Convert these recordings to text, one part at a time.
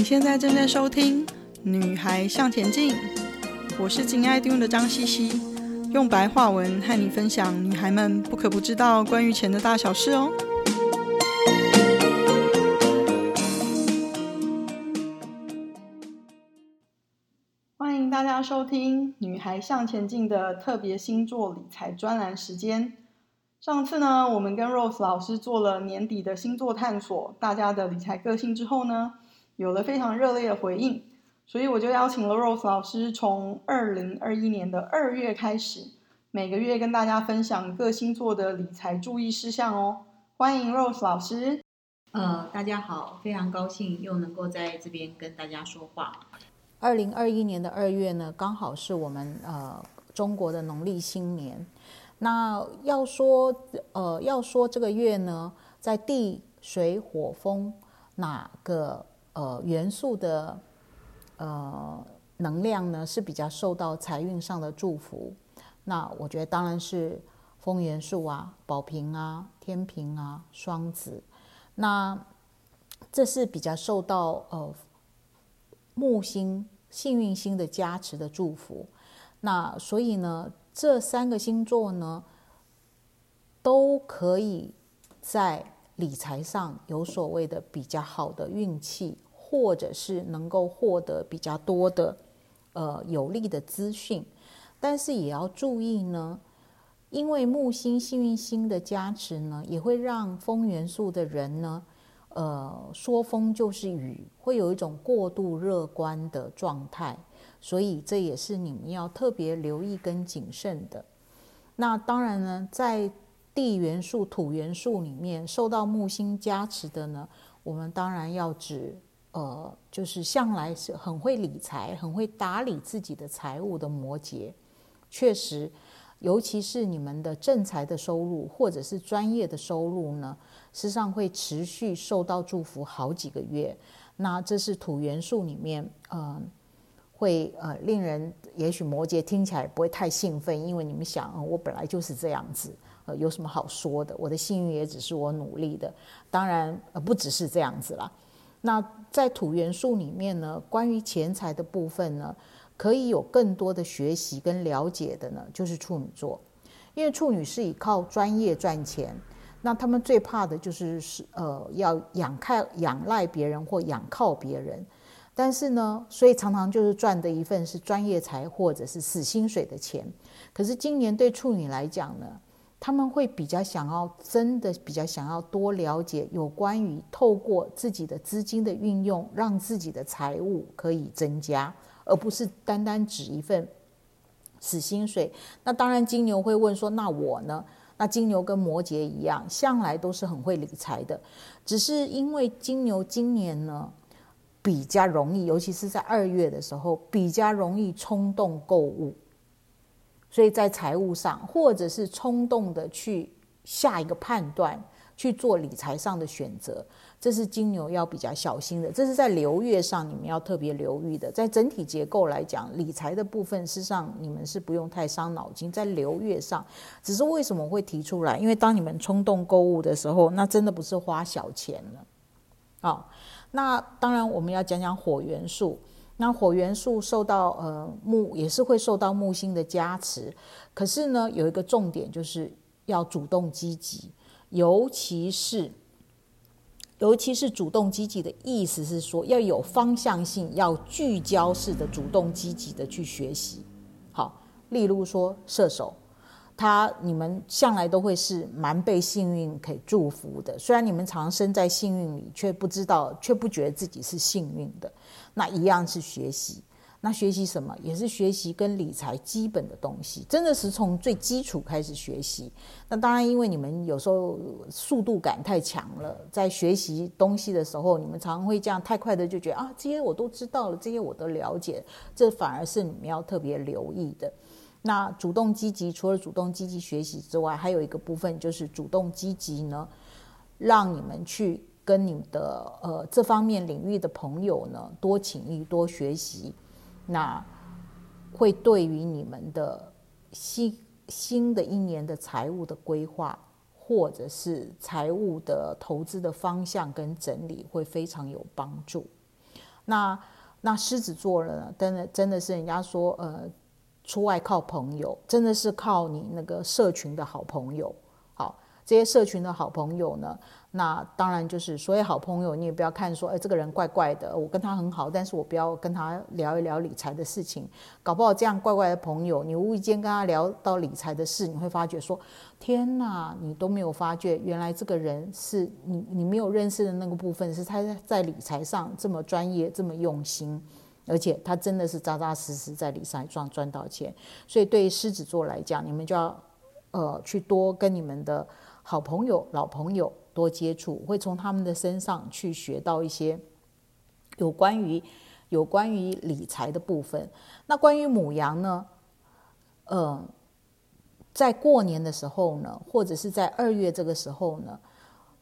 你现在正在收听《女孩向前进》，我是金爱听的张茜茜，用白话文和你分享女孩们不可不知道关于钱的大小事哦。欢迎大家收听《女孩向前进》的特别星座理财专栏时间。上次呢，我们跟 Rose 老师做了年底的星座探索，大家的理财个性之后呢，有了非常热烈的回应，所以我就邀请了 Rose 老师，从二零二一年的二月开始，每个月跟大家分享各星座的理财注意事项哦。欢迎 Rose 老师。呃，大家好，非常高兴又能够在这边跟大家说话。二零二一年的二月呢，刚好是我们呃中国的农历新年。那要说呃要说这个月呢，在地水火风哪个？呃，元素的呃能量呢是比较受到财运上的祝福。那我觉得当然是风元素啊，宝瓶啊，天平啊，双子。那这是比较受到呃木星幸运星的加持的祝福。那所以呢，这三个星座呢都可以在。理财上有所谓的比较好的运气，或者是能够获得比较多的呃有利的资讯，但是也要注意呢，因为木星幸运星的加持呢，也会让风元素的人呢，呃说风就是雨，会有一种过度乐观的状态，所以这也是你们要特别留意跟谨慎的。那当然呢，在地元素、土元素里面受到木星加持的呢，我们当然要指，呃，就是向来是很会理财、很会打理自己的财务的摩羯。确实，尤其是你们的正财的收入或者是专业的收入呢，实际上会持续受到祝福好几个月。那这是土元素里面，嗯、呃，会呃令人也许摩羯听起来不会太兴奋，因为你们想，我本来就是这样子。呃有什么好说的？我的幸运也只是我努力的，当然呃不只是这样子啦。那在土元素里面呢，关于钱财的部分呢，可以有更多的学习跟了解的呢，就是处女座，因为处女是以靠专业赚钱，那他们最怕的就是是呃要仰靠仰赖别人或仰靠别人，但是呢，所以常常就是赚的一份是专业财或者是死薪水的钱。可是今年对处女来讲呢，他们会比较想要，真的比较想要多了解有关于透过自己的资金的运用，让自己的财务可以增加，而不是单单指一份死薪水。那当然，金牛会问说：“那我呢？”那金牛跟摩羯一样，向来都是很会理财的，只是因为金牛今年呢比较容易，尤其是在二月的时候，比较容易冲动购物。所以在财务上，或者是冲动的去下一个判断，去做理财上的选择，这是金牛要比较小心的。这是在流月上你们要特别留意的。在整体结构来讲，理财的部分，事实上你们是不用太伤脑筋。在流月上，只是为什么会提出来？因为当你们冲动购物的时候，那真的不是花小钱了。好，那当然我们要讲讲火元素。那火元素受到呃木也是会受到木星的加持，可是呢有一个重点就是要主动积极，尤其是尤其是主动积极的意思是说要有方向性，要聚焦式的主动积极的去学习。好，例如说射手。他你们向来都会是蛮被幸运给祝福的，虽然你们常身在幸运里，却不知道，却不觉得自己是幸运的。那一样是学习，那学习什么？也是学习跟理财基本的东西，真的是从最基础开始学习。那当然，因为你们有时候速度感太强了，在学习东西的时候，你们常会这样太快的就觉得啊，这些我都知道了，这些我都了解，这反而是你们要特别留意的。那主动积极，除了主动积极学习之外，还有一个部分就是主动积极呢，让你们去跟你们的呃这方面领域的朋友呢多请益、多学习，那会对于你们的新新的一年的财务的规划，或者是财务的投资的方向跟整理，会非常有帮助。那那狮子座呢，真的真的是人家说，呃，出外靠朋友，真的是靠你那个社群的好朋友。好，这些社群的好朋友呢。那当然就是所谓好朋友，你也不要看说，哎，这个人怪怪的，我跟他很好，但是我不要跟他聊一聊理财的事情。搞不好这样怪怪的朋友，你无意间跟他聊到理财的事，你会发觉说，天哪，你都没有发觉，原来这个人是你你没有认识的那个部分，是他在理财上这么专业，这么用心，而且他真的是扎扎实实在理财赚赚到钱。所以对于狮子座来讲，你们就要呃去多跟你们的好朋友、老朋友。多接触，会从他们的身上去学到一些有关于有关于理财的部分。那关于母羊呢？呃，在过年的时候呢，或者是在二月这个时候呢，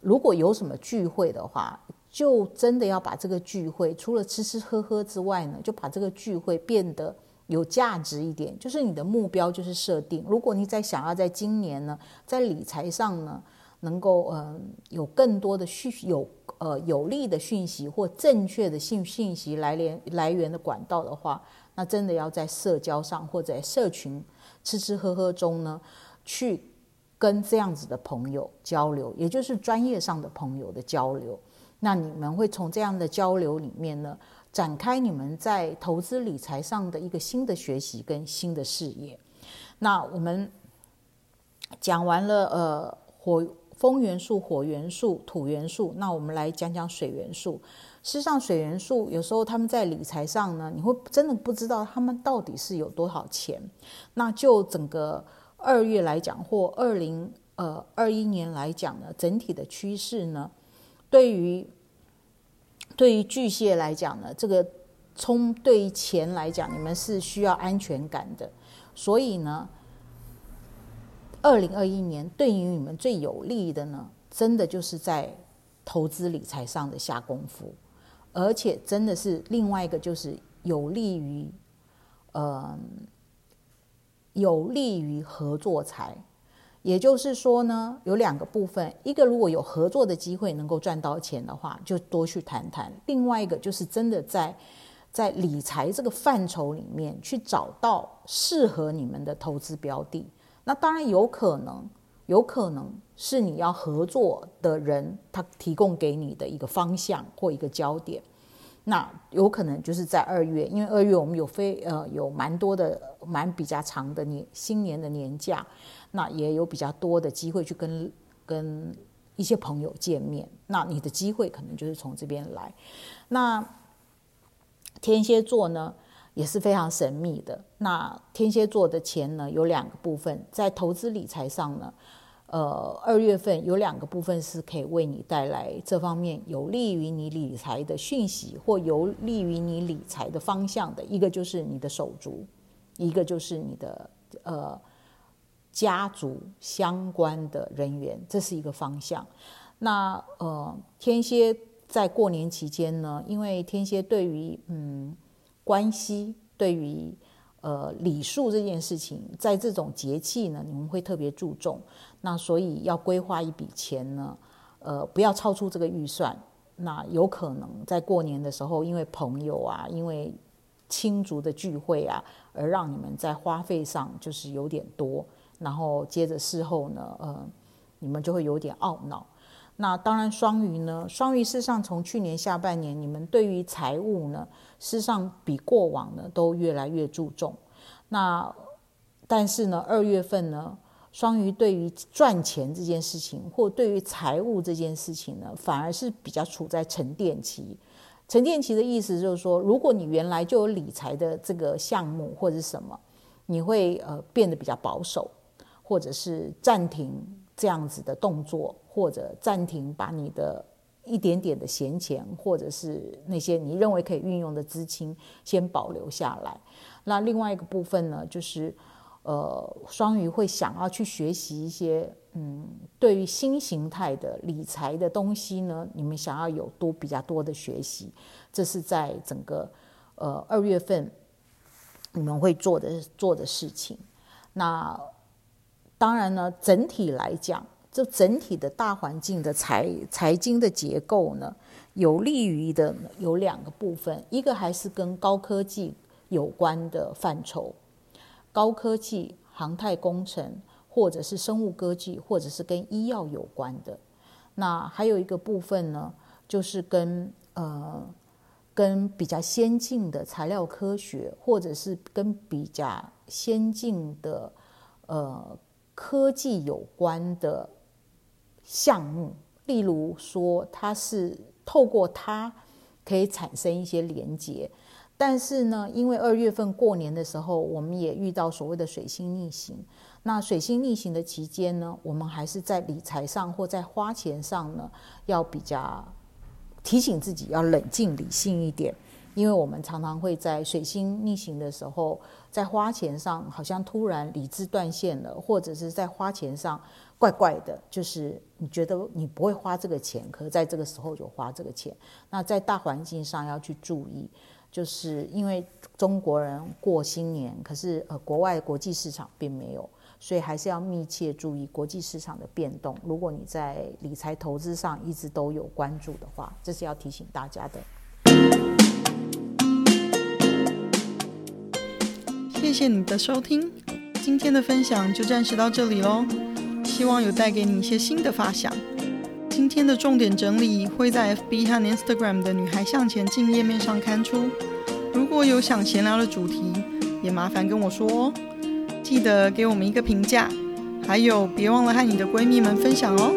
如果有什么聚会的话，就真的要把这个聚会除了吃吃喝喝之外呢，就把这个聚会变得有价值一点。就是你的目标就是设定，如果你在想要在今年呢，在理财上呢。能够呃有更多的讯有呃有利的讯息或正确的信信息来源来源的管道的话，那真的要在社交上或者社群吃吃喝喝中呢，去跟这样子的朋友交流，也就是专业上的朋友的交流。那你们会从这样的交流里面呢，展开你们在投资理财上的一个新的学习跟新的视野。那我们讲完了呃火。风元素、火元素、土元素，那我们来讲讲水元素。事实上，水元素有时候他们在理财上呢，你会真的不知道他们到底是有多少钱。那就整个二月来讲，或二零呃二一年来讲呢，整体的趋势呢，对于对于巨蟹来讲呢，这个冲对于钱来讲，你们是需要安全感的，所以呢。二零二一年对于你们最有利的呢，真的就是在投资理财上的下功夫，而且真的是另外一个就是有利于，呃，有利于合作财，也就是说呢，有两个部分，一个如果有合作的机会能够赚到钱的话，就多去谈谈；另外一个就是真的在在理财这个范畴里面去找到适合你们的投资标的。那当然有可能，有可能是你要合作的人，他提供给你的一个方向或一个焦点。那有可能就是在二月，因为二月我们有非呃有蛮多的蛮比较长的年新年的年假，那也有比较多的机会去跟跟一些朋友见面。那你的机会可能就是从这边来。那天蝎座呢？也是非常神秘的。那天蝎座的钱呢，有两个部分，在投资理财上呢，呃，二月份有两个部分是可以为你带来这方面有利于你理财的讯息，或有利于你理财的方向的。一个就是你的手足，一个就是你的呃家族相关的人员，这是一个方向。那呃，天蝎在过年期间呢，因为天蝎对于嗯。关系对于呃礼数这件事情，在这种节气呢，你们会特别注重。那所以要规划一笔钱呢，呃，不要超出这个预算。那有可能在过年的时候，因为朋友啊，因为亲族的聚会啊，而让你们在花费上就是有点多。然后接着事后呢，呃，你们就会有点懊恼。那当然，双鱼呢，双鱼事实上从去年下半年，你们对于财务呢，事实上比过往呢都越来越注重。那但是呢，二月份呢，双鱼对于赚钱这件事情，或对于财务这件事情呢，反而是比较处在沉淀期。沉淀期的意思就是说，如果你原来就有理财的这个项目或者什么，你会呃变得比较保守，或者是暂停这样子的动作，或者暂停把你的。一点点的闲钱，或者是那些你认为可以运用的资金，先保留下来。那另外一个部分呢，就是呃，双鱼会想要去学习一些嗯，对于新形态的理财的东西呢，你们想要有多比较多的学习，这是在整个呃二月份你们会做的做的事情。那当然呢，整体来讲。这整体的大环境的财财经的结构呢，有利于的有两个部分，一个还是跟高科技有关的范畴，高科技、航太工程，或者是生物科技，或者是跟医药有关的。那还有一个部分呢，就是跟呃跟比较先进的材料科学，或者是跟比较先进的呃科技有关的项目，例如说它是。透过它可以产生一些连接，但是呢，因为二月份过年的时候，我们也遇到所谓的水星逆行。那水星逆行的期间呢，我们还是在理财上或在花钱上呢，要比较提醒自己要冷静理性一点，因为我们常常会在水星逆行的时候，在花钱上好像突然理智断线了，或者是在花钱上。怪怪的，就是你觉得你不会花这个钱，可在这个时候就花这个钱。那在大环境上要去注意，就是因为中国人过新年，可是呃国外国际市场并没有，所以还是要密切注意国际市场的变动。如果你在理财投资上一直都有关注的话，这是要提醒大家的。谢谢你的收听，今天的分享就暂时到这里喽。希望有带给你一些新的发想。今天的重点整理会在 FB 和 Instagram 的“女孩向前进”页面上刊出。如果有想闲聊的主题，也麻烦跟我说哦。记得给我们一个评价，还有别忘了和你的闺蜜们分享哦。